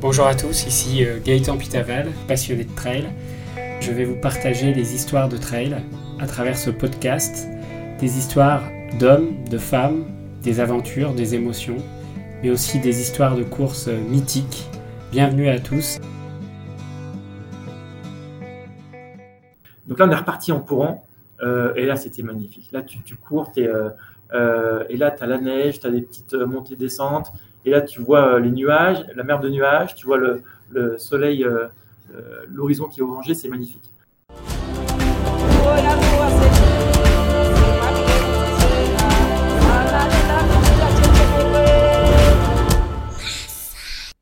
Bonjour à tous, ici euh, Gaëtan Pitaval, passionné de trail. Je vais vous partager des histoires de trail à travers ce podcast, des histoires d'hommes, de femmes, des aventures, des émotions, mais aussi des histoires de courses euh, mythiques. Bienvenue à tous. Donc là, on est reparti en courant, euh, et là, c'était magnifique. Là, tu, cours, et là, tu as la neige, tu as des petites montées-descentes, et là, tu vois euh, les nuages, la mer de nuages, tu vois le, le soleil, euh, euh, l'horizon qui est orangé, c'est magnifique.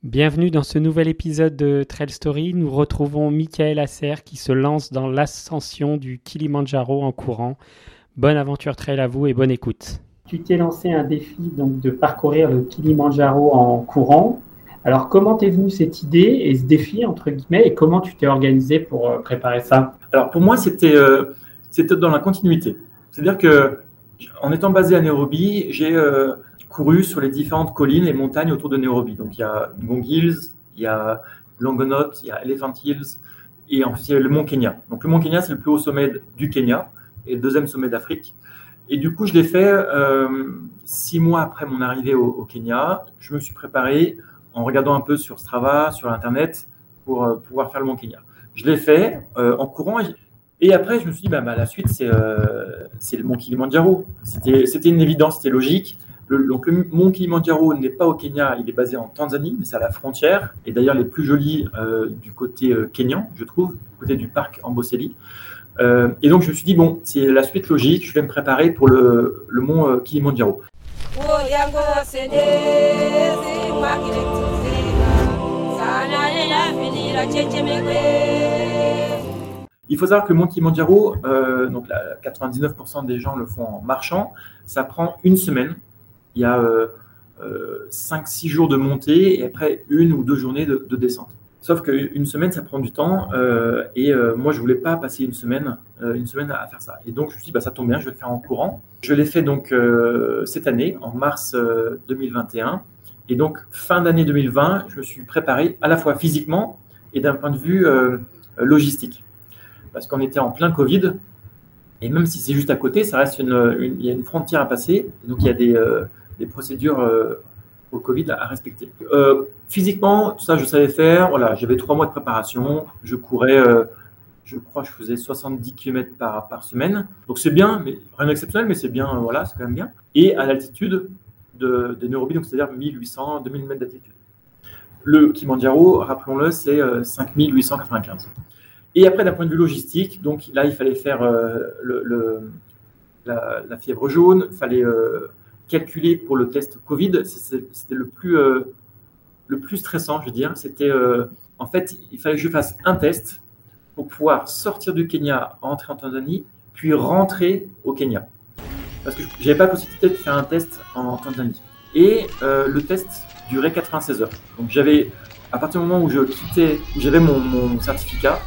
Bienvenue dans ce nouvel épisode de Trail Story. Nous retrouvons Michael Asser qui se lance dans l'ascension du Kilimanjaro en courant. Bonne aventure trail à vous et bonne écoute. Tu t'es lancé un défi donc de parcourir le Kilimanjaro en courant. Alors comment t'es venue cette idée et ce défi entre guillemets et comment tu t'es organisé pour euh, préparer ça? Alors pour moi, c'était euh, dans la continuité. C'est-à-dire que en étant basé à Nairobi, j'ai euh, couru sur les différentes collines et montagnes autour de Nairobi. Donc il y a Ngong Hills, il y a Longonot, il y a Elephant Hills et ensuite il y a le mont Kenya. Donc le mont Kenya, c'est le plus haut sommet du Kenya et le deuxième sommet d'Afrique. Et du coup, je l'ai fait euh, six mois après mon arrivée au, Kenya. Je me suis préparé en regardant un peu sur Strava, sur Internet, pour euh, pouvoir faire le mont Kenya. Je l'ai fait euh, en courant. Et, après, je me suis dit, bah, bah, la suite, c'est le mont Kilimanjaro. C'était une évidence, c'était logique. Le, donc, le mont Kilimanjaro n'est pas au Kenya, il est basé en Tanzanie, mais c'est à la frontière. Et d'ailleurs, les plus jolis du côté kenyan, je trouve, du côté du parc Amboseli. Euh, et donc, je me suis dit, bon, c'est la suite logique, je vais me préparer pour le, le mont euh, Kilimanjaro. Il faut savoir que le mont Kilimanjaro, euh, donc la- 99% des gens le font en marchant, ça prend une semaine. Il y a 5-6 jours de montée et après une ou deux journées de, de descente. Sauf qu'une semaine, ça prend du temps euh, et euh, moi, je voulais pas passer une semaine, euh, une semaine à faire ça. Et donc, je me suis dit, bah, ça tombe bien, je vais le faire en courant. Je l'ai fait donc cette année, en mars euh, 2021. Et donc, fin d'année 2020, je me suis préparé à la fois physiquement et d'un point de vue logistique. Parce qu'on était en plein Covid, et même si c'est juste à côté, ça reste une, une- il y a une frontière à passer, donc il y a des, des procédures au Covid à respecter. Euh, physiquement, ça je savais faire, voilà, j'avais trois mois de préparation, je courais, euh, je crois je faisais 70 km par, semaine, donc c'est bien, mais rien d'exceptionnel, mais c'est bien, euh, voilà, c'est quand même bien. Et à l'altitude de, de Nairobi, donc c'est-à-dire 1800, 2000 mètres d'altitude. Le Kilimanjaro, rappelons-le, c'est euh, 5895. Et après, d'un point de vue logistique, donc là, il fallait faire euh, le, la, fièvre jaune, il fallait euh, calculer pour le test Covid. C'était le plus, euh, le plus stressant, je veux dire. C'était, euh, en fait, il fallait que je fasse un test pour pouvoir sortir du Kenya, rentrer en Tanzanie, puis rentrer au Kenya. Parce que je n'avais pas la possibilité de faire un test en Tanzanie. Et euh, le test durait 96 heures. Donc j'avais, à partir du moment où je quittais, où j'avais mon, mon certificat,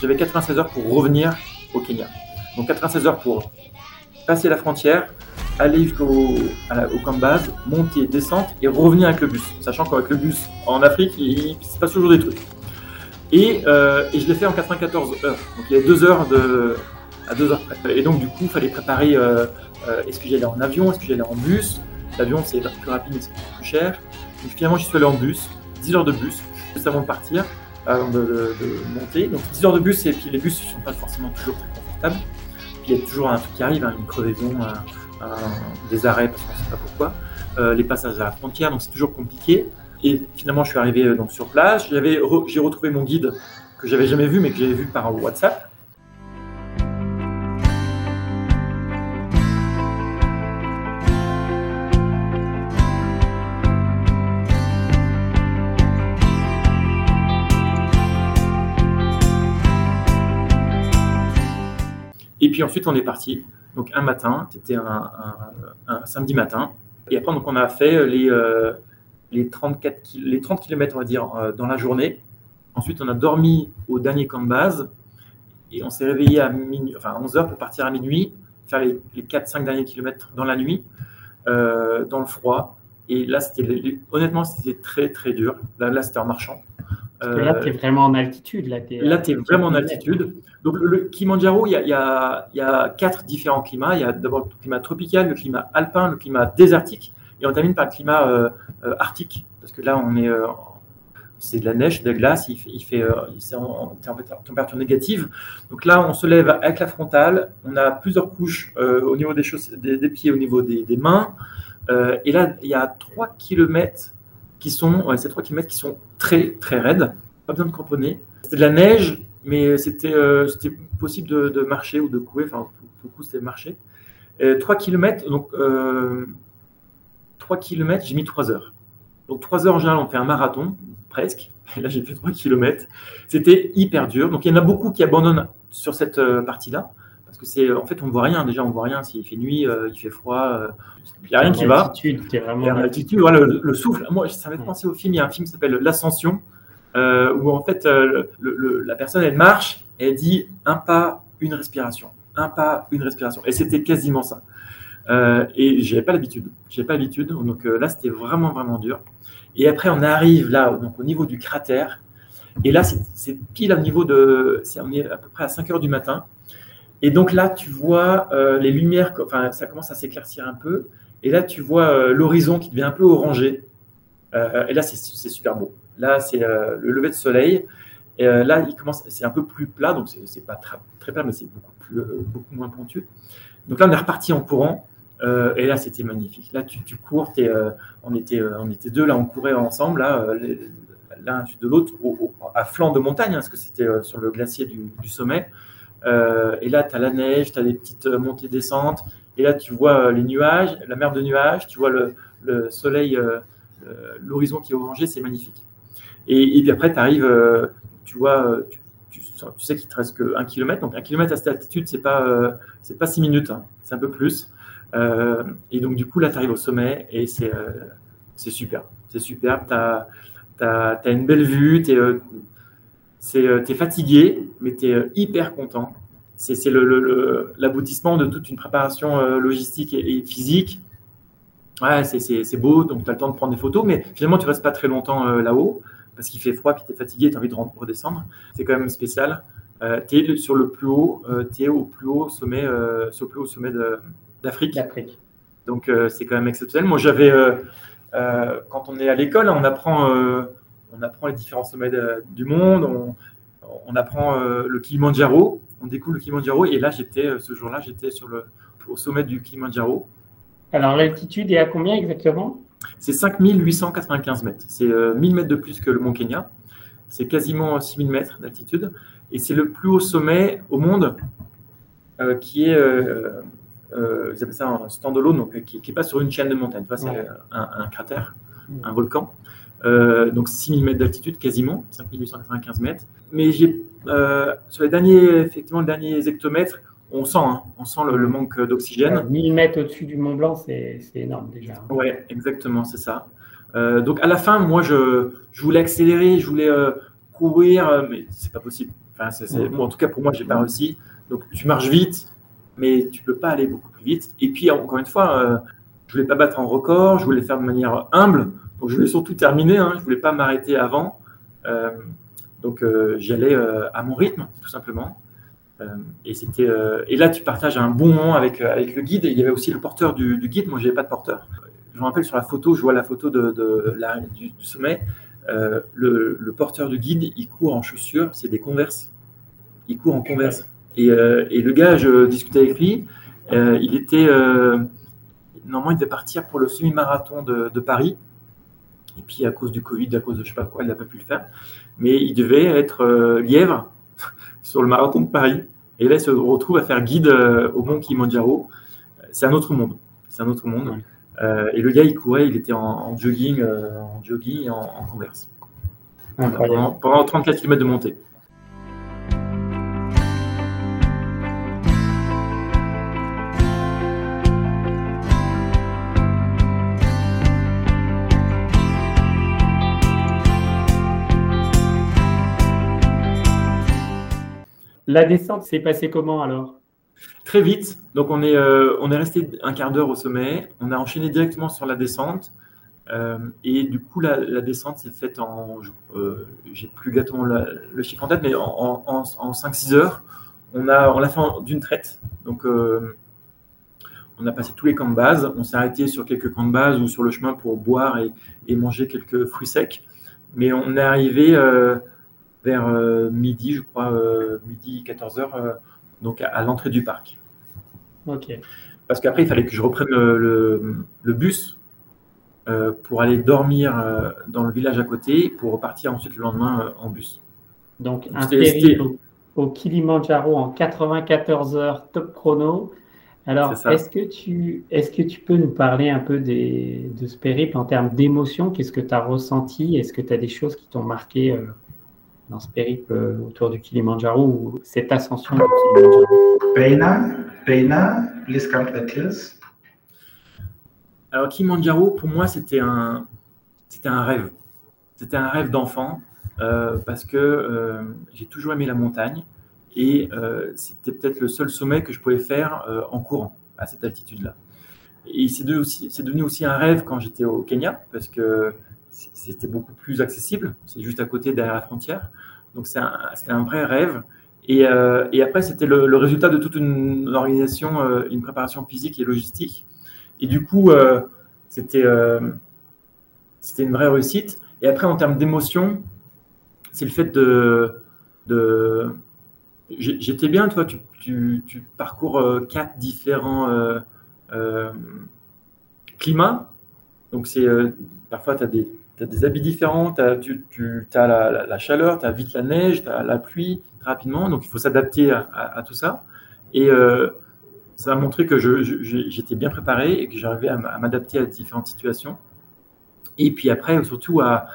j'avais 96 heures pour revenir au Kenya. Donc 96 heures pour passer la frontière, aller jusqu'au camp de base, monter, descendre et revenir avec le bus. Sachant qu'avec le bus en Afrique, il, se passe toujours des trucs. Et, euh, et je l'ai fait en 94 heures. Donc il y a deux heures de, à deux heures près. Et donc du coup, il fallait préparer euh, euh, est-ce que j'allais en avion, est-ce que j'allais en bus? L'avion c'est plus rapide mais c'est plus cher. Donc finalement, j'y suis allé en bus, 10 heures de bus, juste avant de partir avant de, monter. Donc 10 heures de bus et puis les bus ne sont pas forcément toujours très confortables. Puis il y a toujours un truc qui arrive, hein, une crevaison, des arrêts parce qu'on ne sait pas pourquoi, Euh, les passages à la frontière, donc c'est toujours compliqué. Et finalement, je suis arrivé euh, donc sur place. J'ai retrouvé mon guide que j'avais jamais vu, mais que j'avais vu par WhatsApp. Et puis ensuite, on est parti. Donc un matin, c'était un, samedi matin. Et après, donc, on a fait les, euh, les, 34 ki- les 30 km, on euh, dans la journée. Ensuite, on a dormi au dernier camp de base. Et on s'est réveillé à, minuit, enfin, à 11h pour partir à minuit, faire les, les 4-5 derniers kilomètres dans la nuit, euh, dans le froid. Et là, c'était honnêtement, c'était très, très dur. Là c'était en marchant. Là, tu es vraiment en altitude. Là, tu es, vraiment en altitude. Donc, le, Kilimanjaro, il y, a, il, y a, quatre différents climats. Il y a d'abord le climat tropical, le climat alpin, le climat désertique. Et on termine par le climat euh, euh, arctique. Parce que là, on est. Euh, c'est de la neige, de la glace, il fait, il fait c'est en, température négative. Donc là, on se lève avec la frontale, on a plusieurs couches au niveau des, des, pieds, au niveau des, des mains. et là, il y a 3 km qui sont, ces 3 km qui sont très, très raides. Pas besoin de cramponner. C'était de la neige, mais c'était euh, possible de, de, marcher ou de couer. Enfin, pour, le coup, c'était marcher. Et 3 km, donc euh, 3 km, j'ai mis 3 heures. Donc 3 heures en général, on fait un marathon, presque. Et là, j'ai fait 3 km. C'était hyper dur. Donc il y en a beaucoup qui abandonnent sur cette euh, partie-là. Que c'est, en fait, on ne voit rien. Déjà, on ne voit rien. S'il fait nuit, euh, il fait froid, il n'y a rien qui va. Vraiment l'altitude, voilà, le, souffle. Moi, ça m'a fait penser au film. Il y a un film qui s'appelle L'Ascension, euh, où en fait, euh, la personne, elle marche et elle dit un pas, une respiration. Un pas, une respiration. Et c'était quasiment ça. Euh, et j'avais pas l'habitude. J'avais pas l'habitude. Donc là, c'était vraiment, vraiment dur. Et après, on arrive là, donc au niveau du cratère. Et là, c'est pile au niveau de. on est à peu près à 5 heures du matin. Et donc là, tu vois les lumières, enfin, ça commence à s'éclaircir un peu. Et là, tu vois euh, l'horizon qui devient un peu orangé. Euh, et là, c'est super beau. Là, c'est euh, le lever de soleil. Et là, il commence, c'est un peu plus plat, donc c'est pas très, plat, mais c'est beaucoup, moins pointu. Donc là, on est reparti en courant. et là, c'était magnifique. Là, tu, cours. on, était, on était deux, là, on courait ensemble, là, l'un de l'autre, à flanc de montagne, hein, parce que c'était sur le glacier du sommet. Et là, tu as la neige, tu as des petites montées-descentes. Et là, tu vois euh, les nuages, la mer de nuages, tu vois le, soleil, euh, l'horizon qui est orangé, c'est magnifique. Et, puis après, tu arrives, euh, tu vois, tu, sais qu'il te reste que un kilomètre. Donc un kilomètre à cette altitude, c'est pas, pas six minutes, hein. c'est un peu plus. et donc du coup, là, tu arrives au sommet et c'est, super. C'est super. Tu as, as, une belle vue, tu es, fatigué, mais tu es hyper content c'est l'aboutissement de toute une préparation euh, logistique et, physique. Ouais, c'est beau, donc tu as le temps de prendre des photos, mais finalement, tu restes pas très longtemps euh, là-haut parce qu'il fait froid, puis tu es fatigué, tu as envie de redescendre. C'est quand même spécial. Euh, tu es sur le plus haut, tu es au plus haut sommet, sur le plus haut sommet d'Afrique. Donc c'est quand même exceptionnel. Moi, j'avais, quand on est à l'école, on apprend, on apprend les différents sommets du monde, on, on apprend le Kilimanjaro, on découle le Kilimanjaro. Et là, j'étais, euh, ce jour-là, j'étais sur le, au sommet du Kilimanjaro. Alors, l'altitude est à combien exactement? C'est 5895 mètres. C'est 1000 euh, mètres de plus que le Mont Kenya. C'est quasiment 6000 mètres d'altitude. Et c'est le plus haut sommet au monde euh, qui est, ils appellent ça un standalone, donc qui n'est pas sur une chaîne de montagne. c'est un, cratère, un volcan. Euh, donc 6000 mètres d'altitude quasiment, 5895 mètres. Mais j'ai, euh, sur les derniers, effectivement, les derniers hectomètres, on sent, hein, on sent le, manque d'oxygène. 1000 mètres au-dessus du Mont Blanc, c'est, énorme déjà. Oui, exactement, c'est ça. Euh, donc à la fin, moi, je, je voulais accélérer, je voulais courir, mais c'est pas possible. Enfin, en tout cas, pour moi, j'ai pas réussi. Donc tu marches vite, mais tu peux pas aller beaucoup plus vite. Et puis, encore une fois, je voulais pas battre un record, je voulais faire de manière humble. Donc je voulais surtout terminer, hein, je ne voulais pas m'arrêter avant. Euh, donc euh, j'y allais euh, à mon rythme, tout simplement. et, c'était, et là, tu partages un bon moment avec, avec le guide. Et il y avait aussi le porteur du, guide. Moi, je n'avais pas de porteur. Je me rappelle sur la photo, je vois la photo de, la, du, sommet. Le, porteur du guide, il court en chaussures, c'est des converses. Il court en converse. Et, et, le gars, je discutais avec lui. il était normalement, il devait partir pour le semi-marathon de, de, Paris. Et puis à cause du Covid, à cause de je sais pas quoi, il n'a pas pu le faire. Mais il devait être euh, lièvre sur le marathon de Paris. Et là, il se retrouve à faire guide euh, au mont Kilimanjaro. C'est un autre monde. C'est un autre monde. Euh, et le gars, il courait, il était en, jogging, en jogging et en, converse. Pendant, pendant 34 km de montée. La descente s'est passée comment alors? Très vite. Donc on est, euh, on est resté un quart d'heure au sommet. On a enchaîné directement sur la descente. et du coup, la, descente s'est faite en, j'ai plus exactement le chiffre en tête, mais en, en, en 5-6 heures. On a, on l'a fait d'une traite. Donc, on a passé tous les camps de base. On s'est arrêté sur quelques camps de base ou sur le chemin pour boire et, manger quelques fruits secs. Mais on est arrivé euh, vers euh, midi, je crois, euh, midi 14h, donc à, l'entrée du parc. Ok. Parce qu'après, il fallait que je reprenne le, bus pour aller dormir dans le village à côté pour repartir ensuite le lendemain en bus. Donc, un périple au Kilimanjaro en 94 heures top chrono alors, est-ce que, tu, est que tu peux nous parler un peu des, de ce périple en termes d'émotion Qu'est-ce que tu as ressenti? Est-ce que tu as des choses qui t'ont marqué euh, dans ce périple euh, autour du Kilimanjaro ou cette ascension du Kilimanjaro Peina, Peina, please come Alors, Kilimanjaro, pour moi, c'était un, c'était un rêve. C'était un rêve d'enfant euh, parce que j'ai toujours aimé la montagne. Et euh, c'était peut-être le seul sommet que je pouvais faire euh, en courant à cette altitude-là. Et c'est devenu aussi un rêve quand j'étais au Kenya, parce que c'était beaucoup plus accessible. C'est juste à côté, derrière la frontière. Donc c'était un, vrai rêve. Et, euh, et après, c'était le, résultat de toute une, organisation, une préparation physique et logistique. Et du coup, c'était c'était une vraie réussite. Et après, en termes d'émotion, c'est le fait de, de, J'étais bien, toi, tu, tu, parcours euh, quatre différents euh, euh, climats. Donc, c'est parfois, tu as des, des, habits différents, as, tu, as la, chaleur, tu as vite la neige, tu as la pluie rapidement. Donc, il faut s'adapter à, tout ça. Et ça a montré que j'étais bien préparé et que j'arrivais à m'adapter à différentes situations. Et puis après, surtout à,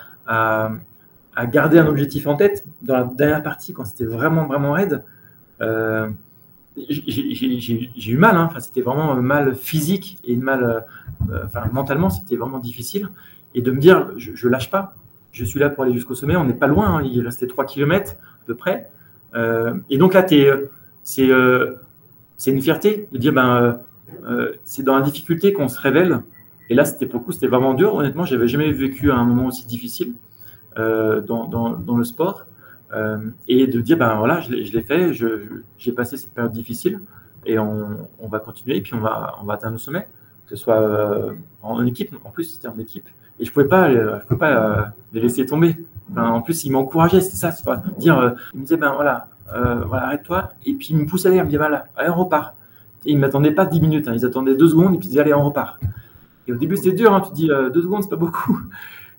garder un objectif en tête dans la dernière partie, quand c'était vraiment, vraiment raide. Euh, j'ai eu mal, hein. enfin, c'était vraiment mal physique et mal, euh, enfin, mentalement, c'était vraiment difficile. Et de me dire, je, ne lâche pas, je suis là pour aller jusqu'au sommet, on n'est pas loin, hein. il restait 3 km à peu près. Euh, et donc là, c'est une fierté de dire, ben, c'est dans la difficulté qu'on se révèle. Et là, c'était pour le c'était vraiment dur. Honnêtement, j'avais jamais vécu un moment aussi difficile. Euh, dans, dans, le sport. Euh, et de dire, ben voilà, je l'ai fait, j'ai passé cette période difficile et on, on, va continuer et puis on va, on va atteindre le sommet, que ce soit euh, en équipe, en plus c'était en équipe. Et je pouvais pas, je pouvais pas les laisser tomber. en plus, il m'encourageait, c'est ça, dire, il me disait, ben voilà, voilà arrête-toi. Et puis il me poussait à aller, il voilà, allez, on repart. Et ils ne m'attendaient pas 10 minutes, hein, ils attendaient deux secondes et puis ils disaient, allez, on repart. Et au début, c'était dur, hein, tu te dis, deux secondes, c'est pas beaucoup.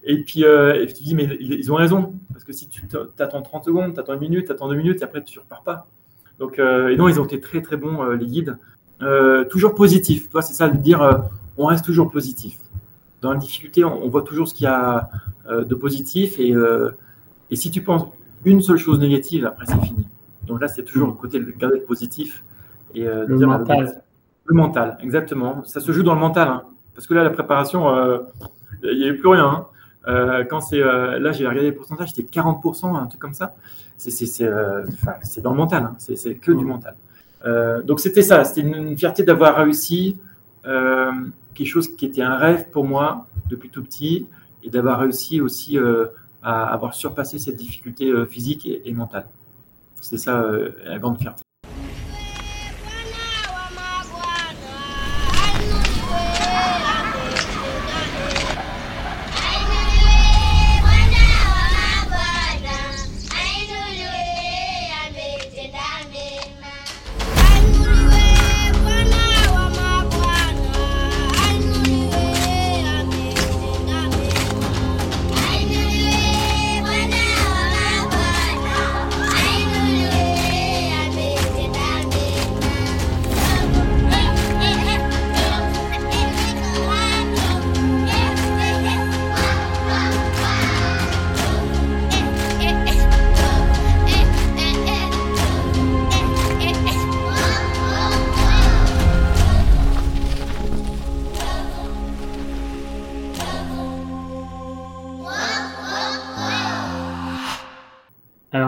Et puis, euh, tu dis, mais ils ont raison. Parce que si tu attends 30 secondes, tu attends une minute, tu attends deux minutes, et après, tu repars pas. Donc, euh, et non, ils ont été très, très bons, euh, les guides. toujours positif. Toi, c'est ça de dire, on reste toujours positif. Dans la difficulté, on, voit toujours ce qu'il y a de positif. Et, et si tu penses une seule chose négative, après, c'est fini. Donc là, c'est toujours le côté de garder positif. Et, le mental. Le, mental, exactement. Ça se joue dans le mental. Hein. Parce que là, la préparation, il n'y avait plus rien. Hein. Euh, quand c'est euh, là, j'ai regardé les pourcentages, c'était 40%, un truc comme ça. C'est euh, dans le mental, hein. c'est que du mental. donc c'était ça, c'était une, fierté d'avoir réussi quelque chose qui était un rêve pour moi depuis tout petit et d'avoir réussi aussi à avoir surpassé cette difficulté physique et, mentale. C'est ça la grande fierté.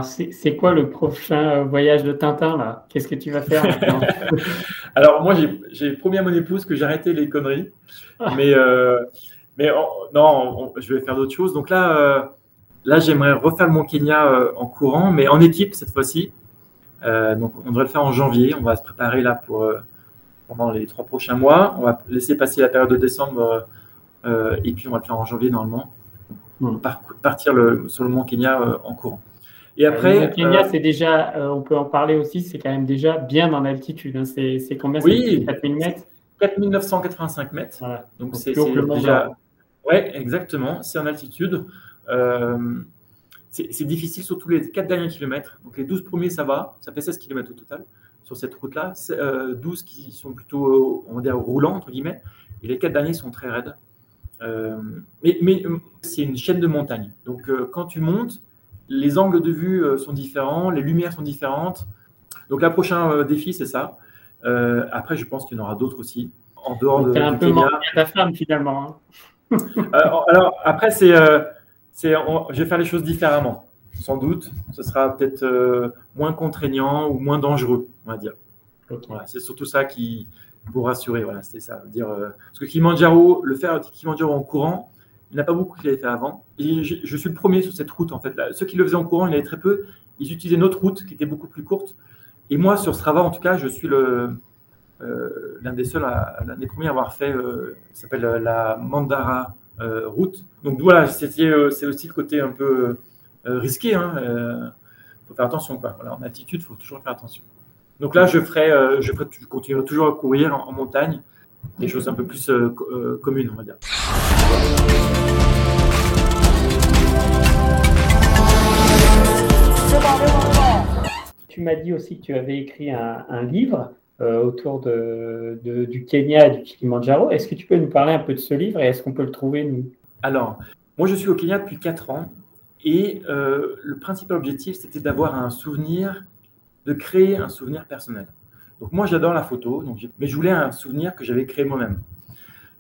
C'est quoi le prochain voyage de Tintin là? Qu'est-ce que tu vas faire Alors moi j'ai promis à mon épouse que j'arrêtais les conneries, ah. mais euh, Mais non, je vais faire d'autres choses. Donc là, là j'aimerais refaire le Mont Kenya en courant, mais en équipe cette fois-ci. donc on devrait le faire en janvier. On va se préparer là pour pendant les trois prochains mois. On va laisser passer la période de décembre et puis on va le faire en janvier normalement. Hmm. partir le, sur le Mont Kenya en courant. Et après, le Kenya, euh, c'est déjà, euh, on peut en parler aussi, c'est quand même déjà bien en altitude. Hein. C'est combien? Oui, 4000 mètres? 4985 mètres. Donc c'est déjà. Ouais, exactement. C'est en altitude. Euh, c'est difficile sur tous les 4 derniers kilomètres. Donc les 12 premiers, ça va. Ça fait 16 km au total sur cette route-là. 12 qui sont plutôt, on va dire, roulants, entre guillemets. Et les 4 derniers sont très raides. mais, mais c'est une chaîne de montagne. Donc quand tu montes, les angles de vue euh, sont différents, les lumières sont différentes. Donc, le prochain euh, défi, c'est ça. Euh, après, je pense qu'il y en aura d'autres aussi. En dehors de. un peu Kenya. ta femme, finalement. Hein. alors, après, c'est, c'est, je vais faire les choses différemment. Sans doute, ce sera peut-être moins contraignant ou moins dangereux, on va dire. c'est surtout ça qui, pour rassurer, voilà, c'était ça. Dire, parce que Kilimanjaro, le faire Kilimanjaro en courant, il n'y en a pas beaucoup qui l'avaient fait avant. Je, suis le premier sur cette route, en fait. ceux qui le faisaient en courant, il y en avait très peu. Ils utilisaient notre route, qui était beaucoup plus courte. Et moi, sur Strava, en tout cas, je suis euh, l'un des seuls, l'un des premiers à avoir fait, euh, s'appelle euh, la Mandara route. Donc voilà, c'est aussi le côté un peu risqué. Il hein, faut faire attention. Quoi. Voilà, en altitude, il faut toujours faire attention. Donc là, je ferai, je, continuerai toujours à courir en, montagne, des choses un peu plus communes, on va dire. Tu m'as dit aussi que tu avais écrit un, livre euh, autour du Kenya et du Kilimanjaro. Est-ce que tu peux nous parler un peu de ce livre et est-ce qu'on peut le trouver, nous? Alors, moi, je suis au Kenya depuis 4 ans et euh, le principal objectif, c'était d'avoir un souvenir, de créer un souvenir personnel. Donc, moi, j'adore la photo, donc mais je voulais un souvenir que j'avais créé moi-même.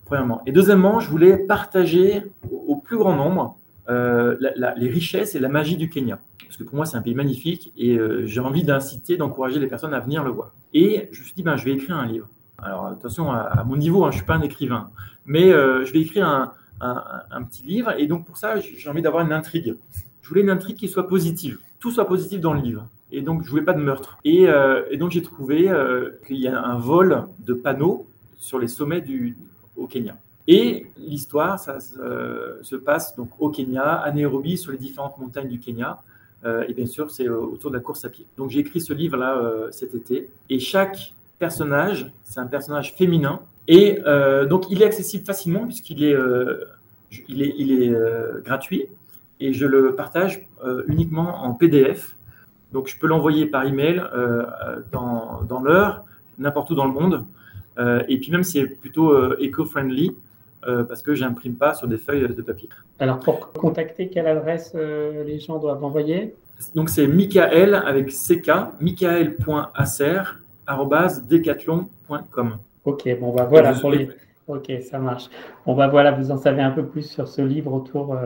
Premièrement. Et deuxièmement, je voulais partager au, plus grand nombre euh, les richesses et la magie du Kenya. Parce que pour moi, c'est un pays magnifique et euh, j'ai envie d'inciter, d'encourager les personnes à venir le voir. Et je me suis dit, ben, je vais écrire un livre. Alors attention, à, mon niveau, hein, je ne suis pas un écrivain, mais euh, je vais écrire un, petit livre. Et donc pour ça, j'ai envie d'avoir une intrigue. Je voulais une intrigue qui soit positive. Tout soit positif dans le livre. Et donc, je voulais pas de meurtre. Et, et donc, j'ai trouvé qu'il y a un vol de panneaux sur les sommets du, au Kenya. Et l'histoire, ça, se passe donc au Kenya, à Nairobi, sur les différentes montagnes du Kenya. Euh, et bien sûr, c'est autour de la course à pied. Donc j'ai écrit ce livre-là euh, cet été. Et chaque personnage, c'est un personnage féminin. Et euh, donc il est accessible facilement puisqu'il est, il est, il est gratuit. Et je le partage uniquement en PDF. Donc je peux l'envoyer par email dans, dans l'heure, n'importe où dans le monde. Euh, et puis même c'est plutôt euh, eco-friendly euh, parce que j'imprime pas sur des feuilles de papier. Alors pour contacter, quelle adresse les gens doivent envoyer? Donc c'est Michael avec CK, michael.acer.decathlon.com. Ok, bon bah voilà pour les. Ok, ça marche. Bon bah voilà, vous en savez un peu plus sur ce livre autour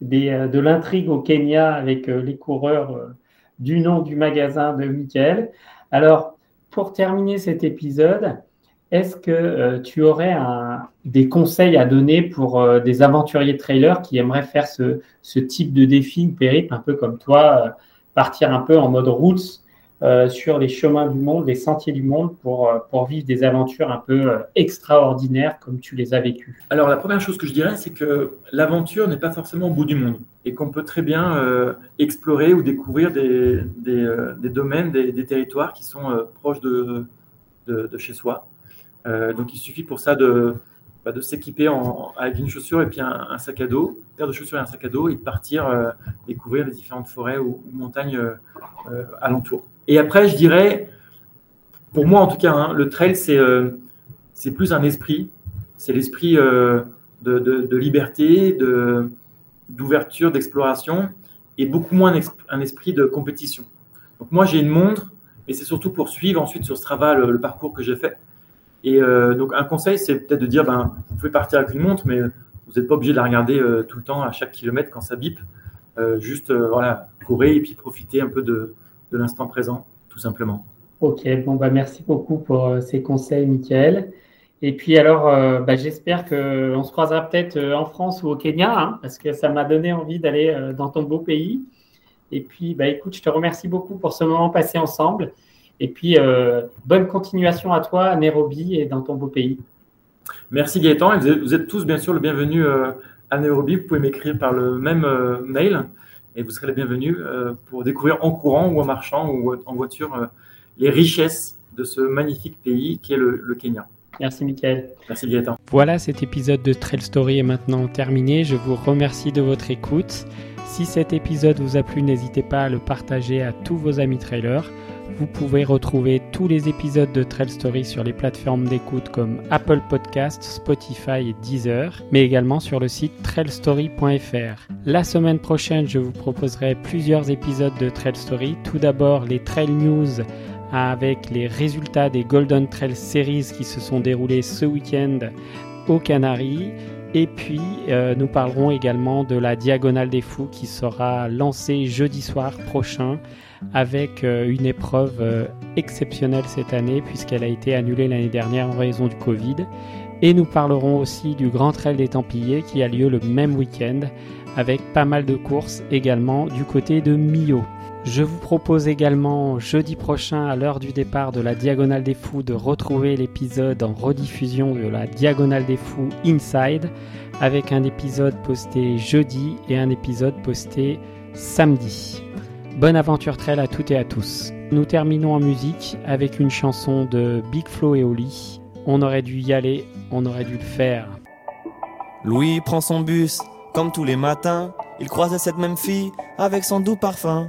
des, de l'intrigue au Kenya avec les coureurs du nom du magasin de Michael. Alors, pour terminer cet épisode, est-ce que euh, tu aurais des conseils à donner pour euh, des aventuriers trailers qui aimeraient faire ce, type de défi, périple, un peu comme toi, euh, partir un peu en mode route sur les chemins du monde, les sentiers du monde, pour, vivre des aventures un peu extraordinaires comme tu les as vécues? Alors la première chose que je dirais, c'est que l'aventure n'est pas forcément au bout du monde et qu'on peut très bien explorer ou découvrir des, domaines, des, territoires qui sont proches de chez soi. Euh, donc il suffit pour ça de, bah, s'équiper avec une chaussure et puis un, sac à dos, une paire de chaussures et un sac à dos et de partir euh, découvrir les différentes forêts ou, montagnes euh, alentour. Et après, je dirais, pour moi en tout cas, hein, le trail, c'est c'est plus un esprit, c'est l'esprit de, de, de, liberté, d'ouverture, d'exploration et beaucoup moins un, esprit de compétition. Donc moi, j'ai une montre et c'est surtout pour suivre ensuite sur Strava le parcours que j'ai fait. Et euh, donc, un conseil, c'est peut-être de dire, ben, vous pouvez partir avec une montre, mais vous n'êtes pas obligé de la regarder euh, tout le temps, à chaque kilomètre, quand ça bip. Euh, juste, voilà, courir et puis profiter un peu de, l'instant présent, tout simplement. Ok, bon, bah, merci beaucoup pour ces conseils, Michael. Et puis alors, bah, j'espère qu'on se croisera peut-être en France ou au Kenya, hein, parce que ça m'a donné envie d'aller dans ton beau pays. Et puis, bah, écoute, je te remercie beaucoup pour ce moment passé ensemble. Et puis, bonne continuation à toi à Nairobi et dans ton beau pays. Merci Gaëtan. vous, êtes, tous bien sûr le bienvenu à Nairobi. Vous pouvez m'écrire par le même mail et vous serez les bienvenus pour découvrir en courant ou en marchant ou en voiture les richesses de ce magnifique pays qui est le Kenya. Merci Mickaël. Merci Gaëtan. Voilà, cet épisode de Trail Story est maintenant terminé. Je vous remercie de votre écoute. Si cet épisode vous a plu, n'hésitez pas à le partager à tous vos amis trailers. Vous pouvez retrouver tous les épisodes de Trail Story sur les plateformes d'écoute comme Apple Podcast, Spotify et Deezer, mais également sur le site trailstory.fr. La semaine prochaine, je vous proposerai plusieurs épisodes de Trail Story. Tout d'abord, les Trail News avec les résultats des Golden Trail Series qui se sont déroulés ce week-end aux Canaries. Et puis, euh, nous parlerons également de la Diagonale des Fous qui sera lancée jeudi soir prochain avec euh, une épreuve euh, exceptionnelle cette année puisqu'elle a été annulée l'année dernière en raison du Covid. Et nous parlerons aussi du Grand Trail des Templiers qui a lieu le même week-end avec pas mal de courses également du côté de Millau. Je vous propose également jeudi prochain à l'heure du départ de la Diagonale des Fous de retrouver l'épisode en rediffusion de la Diagonale des Fous Inside avec un épisode posté jeudi et un épisode posté samedi. Bonne aventure trail à toutes et à tous. Nous terminons en musique avec une chanson de Big Flo et Oli. On aurait dû y aller, on aurait dû le faire. Louis prend son bus, comme tous les matins, il croise cette même fille avec son doux parfum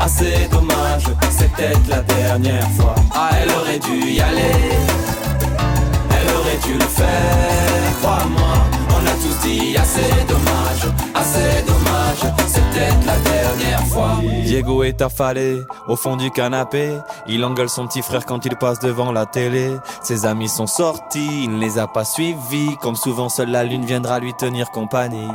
assez dommage. C'est peut-être la dernière fois. Ah, elle aurait dû y aller. Elle aurait dû le faire, crois-moi. On a tous dit assez dommage, assez dommage. C'est peut-être la dernière fois. Diego est affalé au fond du canapé. Il engueule son petit frère quand il passe devant la télé. Ses amis sont sortis, il ne les a pas suivis. Comme souvent, seule la lune viendra lui tenir compagnie.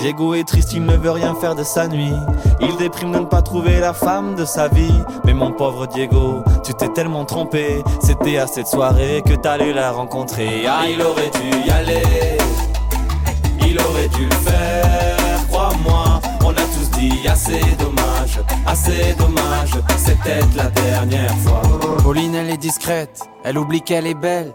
Diego est triste, il ne veut rien faire de sa nuit. Il déprime de ne pas trouver la femme de sa vie. Mais mon pauvre Diego, tu t'es tellement trompé. C'était à cette soirée que t'allais la rencontrer. Ah, il aurait dû y aller. Il aurait dû le faire, crois-moi. On a tous dit assez dommage, assez dommage. Peut-être la dernière fois. Pauline, elle est discrète. Elle oublie qu'elle est belle.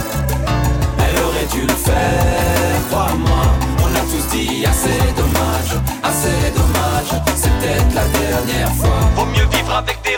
dû le faire, crois-moi. On a tous dit assez dommage, assez dommage. C'est peut-être la dernière fois. Vaut mieux vivre avec des